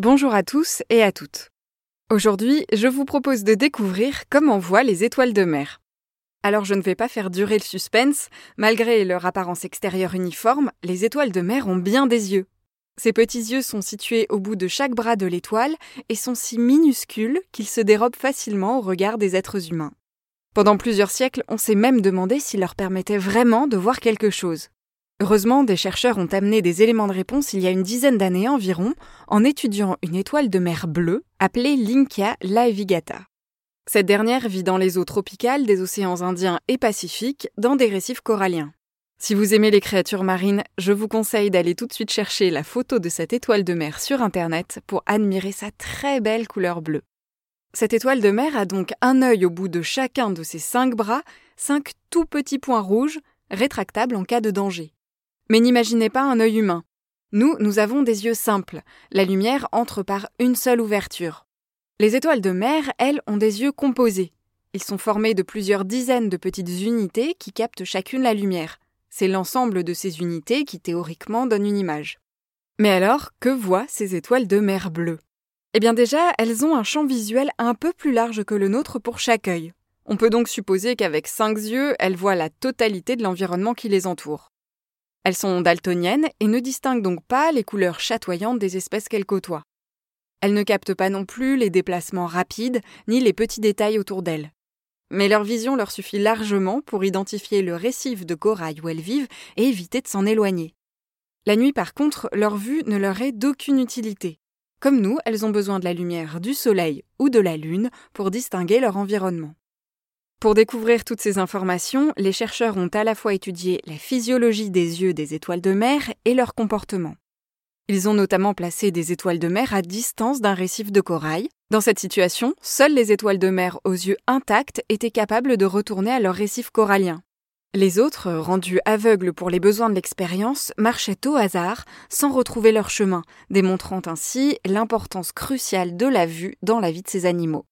Bonjour à tous et à toutes. Aujourd'hui, je vous propose de découvrir comment voit les étoiles de mer. Alors je ne vais pas faire durer le suspense, malgré leur apparence extérieure uniforme, les étoiles de mer ont bien des yeux. Ces petits yeux sont situés au bout de chaque bras de l'étoile et sont si minuscules qu'ils se dérobent facilement au regard des êtres humains. Pendant plusieurs siècles, on s'est même demandé s'ils leur permettait vraiment de voir quelque chose. Heureusement, des chercheurs ont amené des éléments de réponse il y a une dizaine d'années environ en étudiant une étoile de mer bleue appelée Lynkia laevigata. Cette dernière vit dans les eaux tropicales des océans Indiens et Pacifiques, dans des récifs coralliens. Si vous aimez les créatures marines, je vous conseille d'aller tout de suite chercher la photo de cette étoile de mer sur Internet pour admirer sa très belle couleur bleue. Cette étoile de mer a donc un œil au bout de chacun de ses cinq bras, cinq tout petits points rouges, rétractables en cas de danger. Mais n'imaginez pas un œil humain. Nous, nous avons des yeux simples. La lumière entre par une seule ouverture. Les étoiles de mer, elles, ont des yeux composés. Ils sont formés de plusieurs dizaines de petites unités qui captent chacune la lumière. C'est l'ensemble de ces unités qui théoriquement donne une image. Mais alors, que voient ces étoiles de mer bleues? Eh bien déjà, elles ont un champ visuel un peu plus large que le nôtre pour chaque œil. On peut donc supposer qu'avec cinq yeux, elles voient la totalité de l'environnement qui les entoure. Elles sont daltoniennes et ne distinguent donc pas les couleurs chatoyantes des espèces qu'elles côtoient. Elles ne captent pas non plus les déplacements rapides ni les petits détails autour d'elles. Mais leur vision leur suffit largement pour identifier le récif de corail où elles vivent et éviter de s'en éloigner. La nuit, par contre, leur vue ne leur est d'aucune utilité. Comme nous, elles ont besoin de la lumière du soleil ou de la lune pour distinguer leur environnement. Pour découvrir toutes ces informations, les chercheurs ont à la fois étudié la physiologie des yeux des étoiles de mer et leur comportement. Ils ont notamment placé des étoiles de mer à distance d'un récif de corail. Dans cette situation, seules les étoiles de mer aux yeux intacts étaient capables de retourner à leur récif corallien. Les autres, rendus aveugles pour les besoins de l'expérience, marchaient au hasard, sans retrouver leur chemin, démontrant ainsi l'importance cruciale de la vue dans la vie de ces animaux.